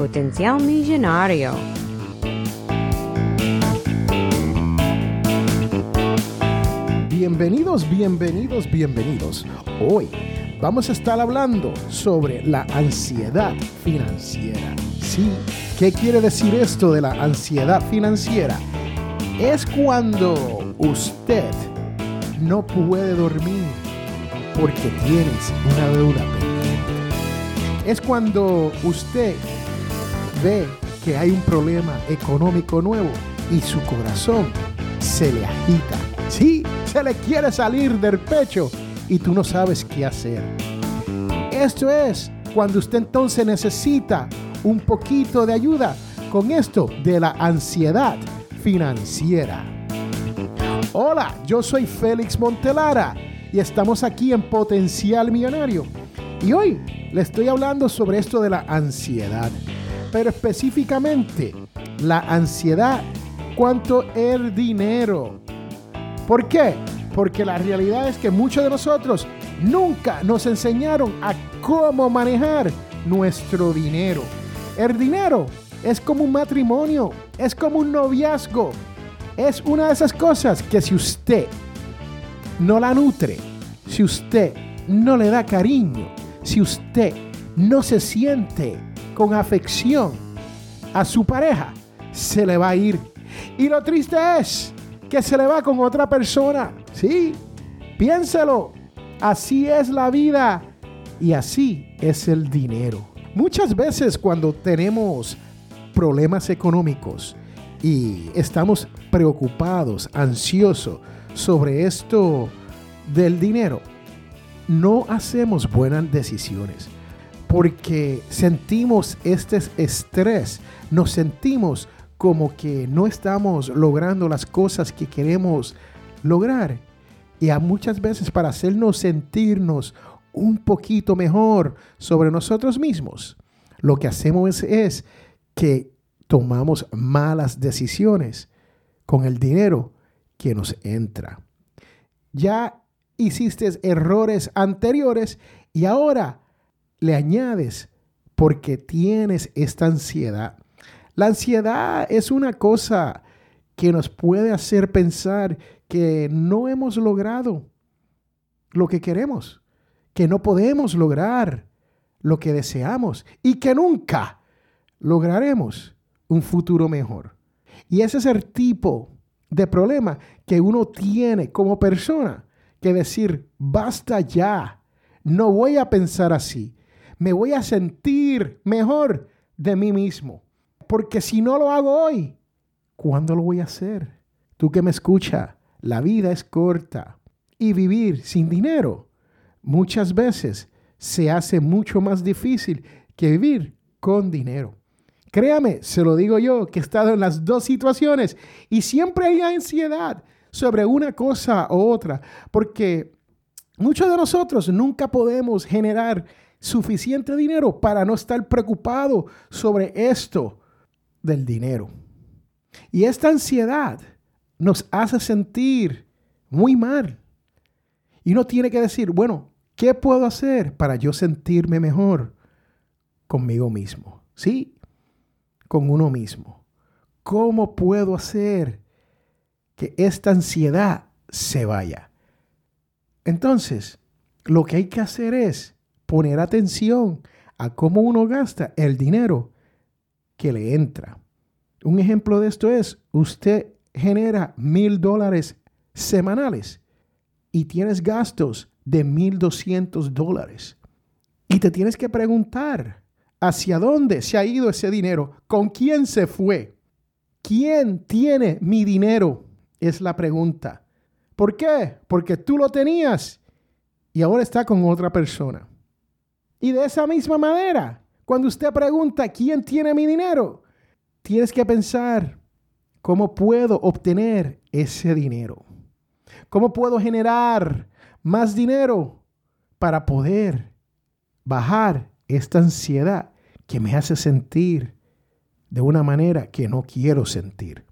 Potencial Millonario. Bienvenidos, bienvenidos, bienvenidos. Hoy vamos a estar hablando sobre la ansiedad financiera. Sí, ¿qué quiere decir esto de la ansiedad financiera? Es cuando usted no puede dormir porque tienes una deuda pendiente. Es cuando usted ve que hay un problema económico nuevo y su corazón se le agita. Sí, se le quiere salir del pecho y tú no sabes qué hacer. Esto es cuando usted entonces necesita un poquito de ayuda con esto de la ansiedad financiera. Hola, yo soy Félix Montelara y estamos aquí en Potencial Millonario. Y hoy le estoy hablando sobre esto de la ansiedad, pero específicamente la ansiedad cuanto el dinero. ¿Por qué? Porque la realidad es que muchos de nosotros nunca nos enseñaron a cómo manejar nuestro dinero. El dinero es como un matrimonio, es como un noviazgo. Es una de esas cosas que si usted no la nutre, si usted no le da cariño, si usted no se siente con afección a su pareja, se le va a ir. Y lo triste es que se le va con otra persona. Sí, piénselo. Así es la vida y así es el dinero. Muchas veces cuando tenemos problemas económicos y estamos preocupados, ansiosos sobre esto del dinero, no hacemos buenas decisiones porque sentimos este estrés, nos sentimos como que no estamos logrando las cosas que queremos lograr. Y a muchas veces para hacernos sentirnos un poquito mejor sobre nosotros mismos, lo que hacemos es, es que tomamos malas decisiones con el dinero que nos entra. Ya hiciste errores anteriores y ahora le añades porque tienes esta ansiedad. La ansiedad es una cosa que nos puede hacer pensar que no hemos logrado lo que queremos, que no podemos lograr lo que deseamos y que nunca lograremos un futuro mejor. Y ese es el tipo de problema que uno tiene como persona, que decir, basta ya, no voy a pensar así, me voy a sentir mejor de mí mismo. Porque si no lo hago hoy, ¿cuándo lo voy a hacer? Tú que me escucha, la vida es corta y vivir sin dinero muchas veces se hace mucho más difícil que vivir con dinero. Créame, se lo digo yo, que he estado en las dos situaciones y siempre hay ansiedad sobre una cosa u otra, porque muchos de nosotros nunca podemos generar suficiente dinero para no estar preocupado sobre esto del dinero. Y esta ansiedad nos hace sentir muy mal. Y uno tiene que decir, bueno, ¿qué puedo hacer para yo sentirme mejor conmigo mismo? Sí, con uno mismo. ¿Cómo puedo hacer que esta ansiedad se vaya? Entonces, lo que hay que hacer es poner atención a cómo uno gasta el dinero que le entra. Un ejemplo de esto es, usted genera mil dólares semanales y tienes gastos de mil doscientos dólares. Y te tienes que preguntar, ¿Hacia dónde se ha ido ese dinero? ¿Con quién se fue? ¿Quién tiene mi dinero? Es la pregunta. ¿Por qué? Porque tú lo tenías y ahora está con otra persona. Y de esa misma manera, cuando usted pregunta, ¿quién tiene mi dinero? tienes que pensar cómo puedo obtener ese dinero. ¿Cómo puedo generar más dinero para poder bajar esta ansiedad que me hace sentir de una manera que no quiero sentir,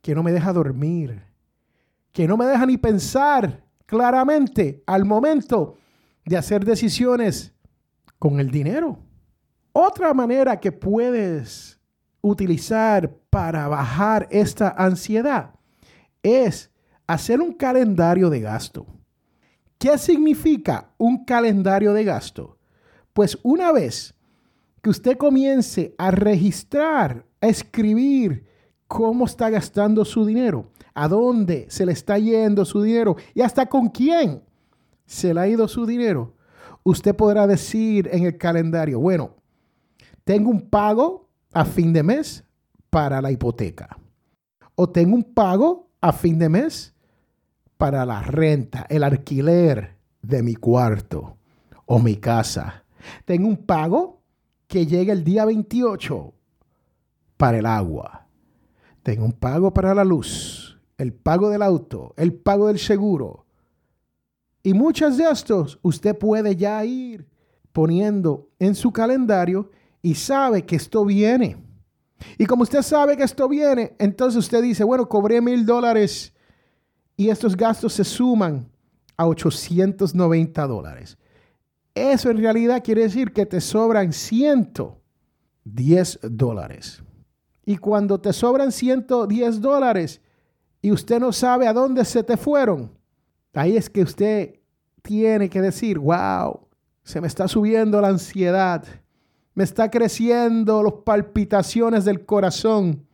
que no me deja dormir, que no me deja ni pensar claramente al momento de hacer decisiones con el dinero. Otra manera que puedes utilizar para bajar esta ansiedad es hacer un calendario de gasto. ¿Qué significa un calendario de gasto? Pues una vez que usted comience a registrar, a escribir cómo está gastando su dinero, a dónde se le está yendo su dinero y hasta con quién se le ha ido su dinero, usted podrá decir en el calendario, bueno, tengo un pago a fin de mes para la hipoteca. O tengo un pago a fin de mes para la renta, el alquiler de mi cuarto o mi casa. Tengo un pago que llega el día 28 para el agua. Tengo un pago para la luz, el pago del auto, el pago del seguro. Y muchos de estos usted puede ya ir poniendo en su calendario y sabe que esto viene. Y como usted sabe que esto viene, entonces usted dice, bueno, cobré mil dólares y estos gastos se suman a 890 dólares. Eso en realidad quiere decir que te sobran 110 dólares. Y cuando te sobran 110 dólares y usted no sabe a dónde se te fueron, ahí es que usted tiene que decir, wow, se me está subiendo la ansiedad me está creciendo las palpitaciones del corazón.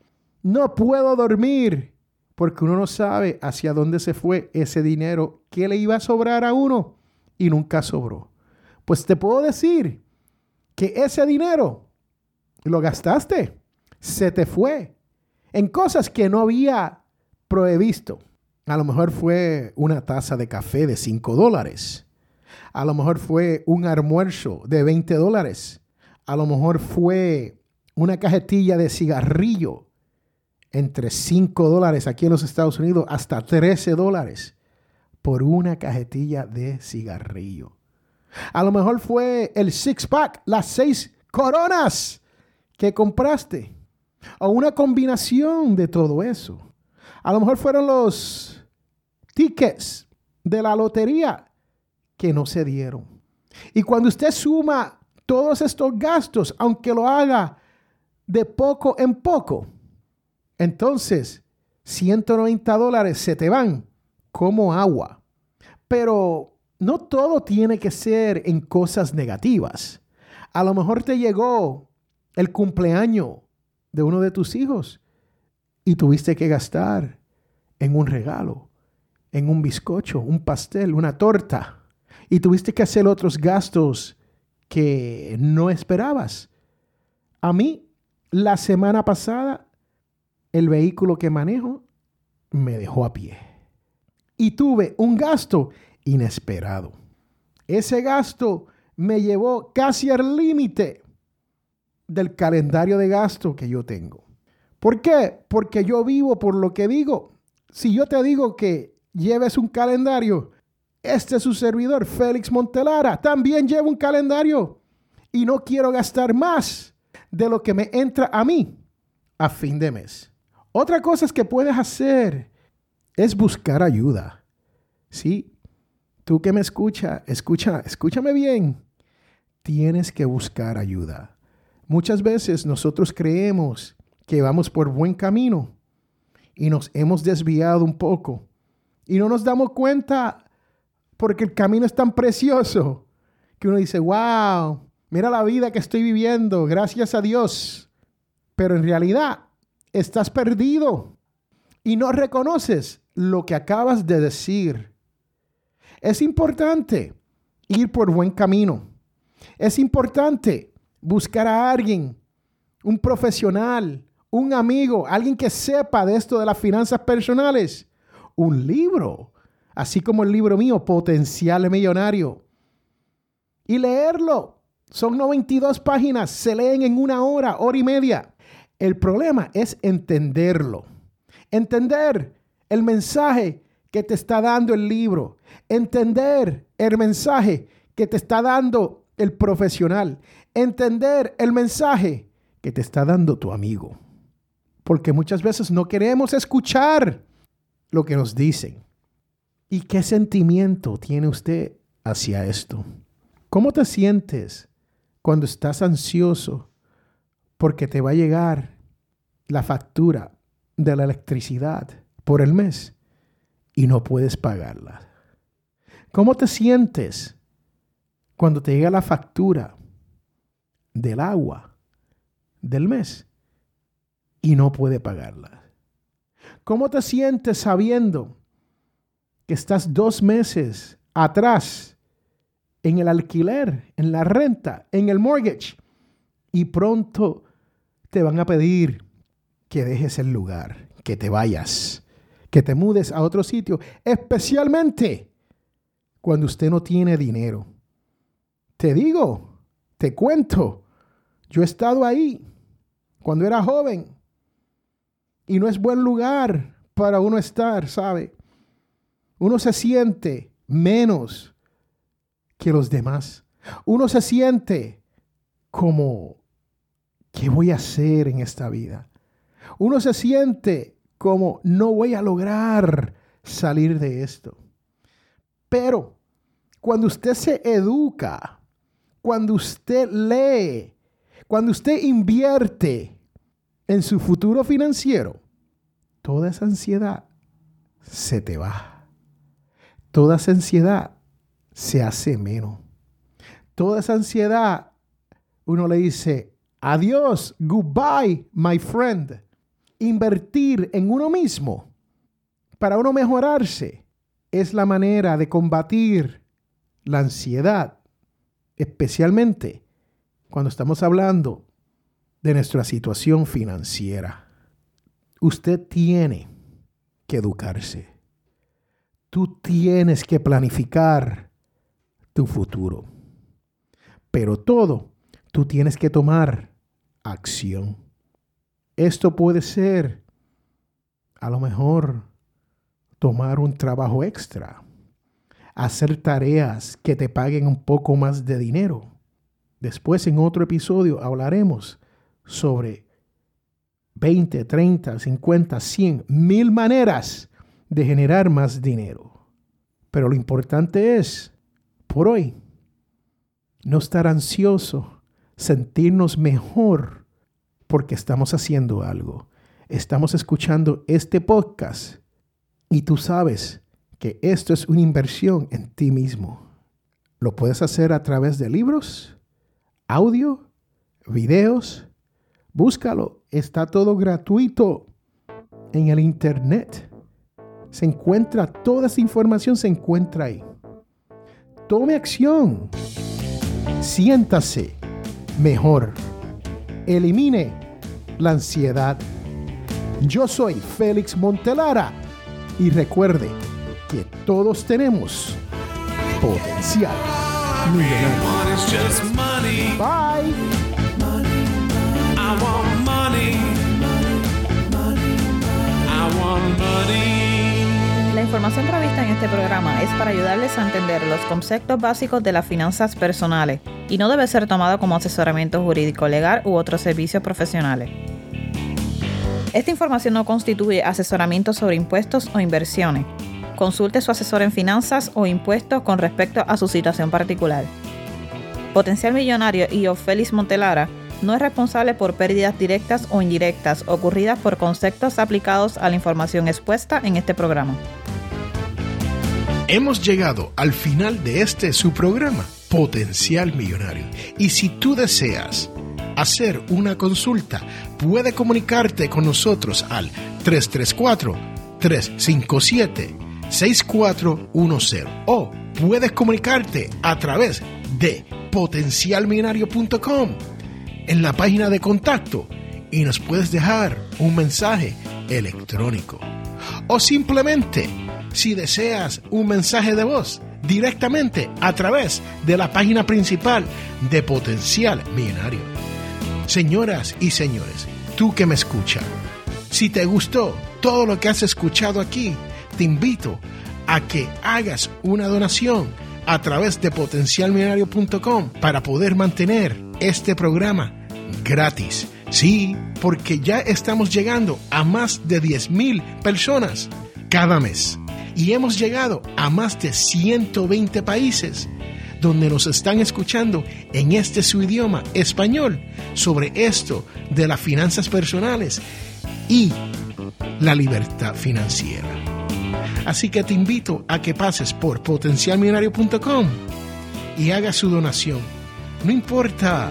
No puedo dormir porque uno no sabe hacia dónde se fue ese dinero que le iba a sobrar a uno y nunca sobró. Pues te puedo decir que ese dinero lo gastaste, se te fue en cosas que no había previsto. A lo mejor fue una taza de café de 5 dólares. A lo mejor fue un almuerzo de 20 dólares a lo mejor fue una cajetilla de cigarrillo entre 5 dólares aquí en los Estados Unidos hasta 13 dólares por una cajetilla de cigarrillo. A lo mejor fue el six pack, las seis coronas que compraste. O una combinación de todo eso. A lo mejor fueron los tickets de la lotería que no se dieron. Y cuando usted suma todos estos gastos, aunque lo haga de poco en poco, entonces 190 dólares se te van como agua. Pero no todo tiene que ser en cosas negativas. A lo mejor te llegó el cumpleaños de uno de tus hijos y tuviste que gastar en un regalo, en un bizcocho, un pastel, una torta. Y tuviste que hacer otros gastos que no esperabas. A mí, la semana pasada, el vehículo que manejo me dejó a pie. Y tuve un gasto inesperado. Ese gasto me llevó casi al límite del calendario de gasto que yo tengo. ¿Por qué? Porque yo vivo por lo que digo. Si yo te digo que lleves un calendario, este es su servidor, Félix Montelara. También llevo un calendario y no quiero gastar más de lo que me entra a mí a fin de mes. Otra cosa que puedes hacer es buscar ayuda. Sí, tú que me escucha, escucha, escúchame bien. Tienes que buscar ayuda. Muchas veces nosotros creemos que vamos por buen camino y nos hemos desviado un poco y no nos damos cuenta porque el camino es tan precioso que uno dice, wow, mira la vida que estoy viviendo, gracias a Dios. Pero en realidad estás perdido y no reconoces lo que acabas de decir. Es importante ir por buen camino. Es importante buscar a alguien, un profesional, un amigo, alguien que sepa de esto de las finanzas personales, un libro, así como el libro mío, Potencial Millonario. Y leerlo. Son 92 páginas, se leen en una hora, hora y media. El problema es entenderlo. Entender el mensaje que te está dando el libro. Entender el mensaje que te está dando el profesional. Entender el mensaje que te está dando tu amigo. Porque muchas veces no queremos escuchar lo que nos dicen. ¿Y qué sentimiento tiene usted hacia esto? ¿Cómo te sientes cuando estás ansioso porque te va a llegar la factura de la electricidad por el mes y no puedes pagarla? ¿Cómo te sientes cuando te llega la factura del agua del mes y no puede pagarla? ¿Cómo te sientes sabiendo que estás dos meses atrás en el alquiler, en la renta, en el mortgage. Y pronto te van a pedir que dejes el lugar, que te vayas, que te mudes a otro sitio, especialmente cuando usted no tiene dinero. Te digo, te cuento, yo he estado ahí cuando era joven y no es buen lugar para uno estar, ¿sabe? Uno se siente menos que los demás. Uno se siente como, ¿qué voy a hacer en esta vida? Uno se siente como, no voy a lograr salir de esto. Pero cuando usted se educa, cuando usted lee, cuando usted invierte en su futuro financiero, toda esa ansiedad se te va. Toda esa ansiedad se hace menos. Toda esa ansiedad, uno le dice, adiós, goodbye, my friend. Invertir en uno mismo para uno mejorarse es la manera de combatir la ansiedad, especialmente cuando estamos hablando de nuestra situación financiera. Usted tiene que educarse. Tú tienes que planificar tu futuro. Pero todo, tú tienes que tomar acción. Esto puede ser, a lo mejor, tomar un trabajo extra, hacer tareas que te paguen un poco más de dinero. Después en otro episodio hablaremos sobre 20, 30, 50, 100, mil maneras de generar más dinero. Pero lo importante es por hoy. No estar ansioso, sentirnos mejor porque estamos haciendo algo. Estamos escuchando este podcast y tú sabes que esto es una inversión en ti mismo. Lo puedes hacer a través de libros, audio, videos. Búscalo, está todo gratuito en el internet. Se encuentra, toda esa información se encuentra ahí. Tome acción. Siéntase mejor. Elimine la ansiedad. Yo soy Félix Montelara y recuerde que todos tenemos potencial Bye. La información prevista en este programa es para ayudarles a entender los conceptos básicos de las finanzas personales y no debe ser tomado como asesoramiento jurídico legal u otros servicios profesionales. Esta información no constituye asesoramiento sobre impuestos o inversiones. Consulte su asesor en finanzas o impuestos con respecto a su situación particular. Potencial Millonario y Félix Montelara no es responsable por pérdidas directas o indirectas ocurridas por conceptos aplicados a la información expuesta en este programa. Hemos llegado al final de este su programa, Potencial Millonario. Y si tú deseas hacer una consulta, puede comunicarte con nosotros al 334-357-6410 o puedes comunicarte a través de potencialmillonario.com en la página de contacto y nos puedes dejar un mensaje electrónico o simplemente si deseas un mensaje de voz directamente a través de la página principal de Potencial Millonario. Señoras y señores, tú que me escuchas. Si te gustó todo lo que has escuchado aquí, te invito a que hagas una donación a través de potencialmillonario.com para poder mantener este programa gratis. Sí, porque ya estamos llegando a más de 10.000 personas cada mes y hemos llegado a más de 120 países donde nos están escuchando en este su idioma español sobre esto de las finanzas personales y la libertad financiera. Así que te invito a que pases por potencialmillonario.com y hagas su donación. No importa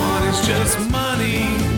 is just money.